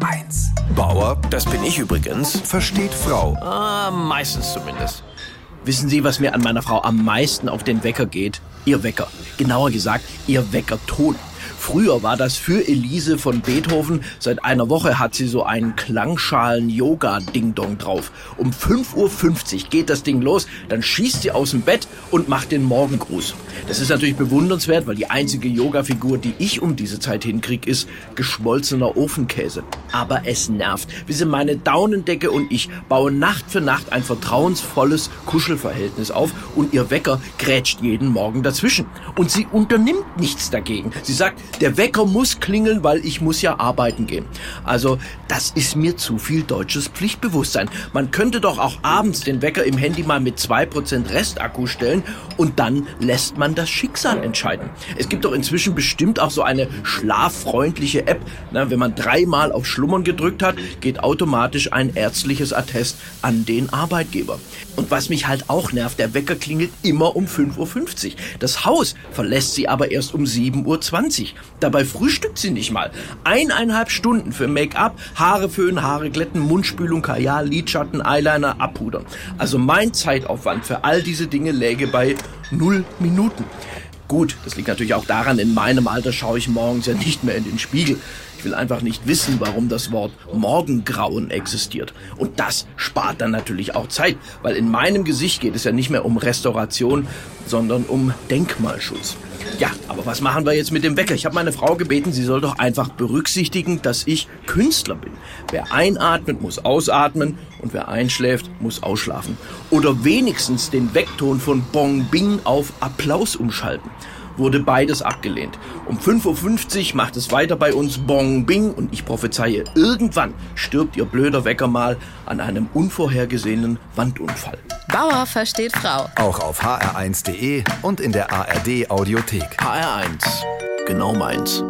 HR1. Bauer, das bin ich übrigens, versteht Frau. Ah, meistens zumindest. Wissen Sie, was mir an meiner Frau am meisten auf den Wecker geht? Ihr Wecker. Genauer gesagt, ihr Weckerton. Früher war das für Elise von Beethoven. Seit einer Woche hat sie so einen Klangschalen-Yoga-Ding-Dong drauf. Um 5.50 Uhr geht das Ding los, dann schießt sie aus dem Bett und macht den Morgengruß. Das ist natürlich bewundernswert, weil die einzige Yoga-Figur, die ich um diese Zeit hinkrieg, ist geschmolzener Ofenkäse. Aber es nervt. Wissen, meine Daunendecke und ich bauen Nacht für Nacht ein vertrauensvolles Kuschelverhältnis auf und ihr Wecker grätscht jeden Morgen dazwischen. Und sie unternimmt nichts dagegen. Sie sagt, der Wecker muss klingeln, weil ich muss ja arbeiten gehen. Also, das ist mir zu viel deutsches Pflichtbewusstsein. Man könnte doch auch abends den Wecker im Handy mal mit 2% Restakku stellen und dann lässt man das Schicksal entscheiden. Es gibt doch inzwischen bestimmt auch so eine schlaffreundliche App. Na, wenn man dreimal auf Schlummern gedrückt hat, geht automatisch ein ärztliches Attest an den Arbeitgeber. Und was mich halt auch nervt, der Wecker klingelt immer um 5.50 Uhr. Das Haus verlässt sie aber erst um 7.20 Uhr. Dabei frühstückt sie nicht mal. Eineinhalb Stunden für Make-up, Haare föhnen, Haare glätten, Mundspülung, Kajal, Lidschatten, Eyeliner, abpudern. Also mein Zeitaufwand für all diese Dinge läge bei null Minuten. Gut, das liegt natürlich auch daran, in meinem Alter schaue ich morgens ja nicht mehr in den Spiegel. Ich will einfach nicht wissen, warum das Wort Morgengrauen existiert. Und das spart dann natürlich auch Zeit, weil in meinem Gesicht geht es ja nicht mehr um Restauration, sondern um Denkmalschutz. Ja, aber was machen wir jetzt mit dem Wecker? Ich habe meine Frau gebeten, sie soll doch einfach berücksichtigen, dass ich Künstler bin. Wer einatmet, muss ausatmen und wer einschläft, muss ausschlafen. Oder wenigstens den Weckton von Bong Bing auf Applaus umschalten wurde beides abgelehnt. Um 5.50 Uhr macht es weiter bei uns Bong Bing und ich prophezeie, irgendwann stirbt ihr blöder Wecker mal an einem unvorhergesehenen Wandunfall. Bauer versteht Frau. Auch auf hr1.de und in der ARD Audiothek. HR1. Genau meins.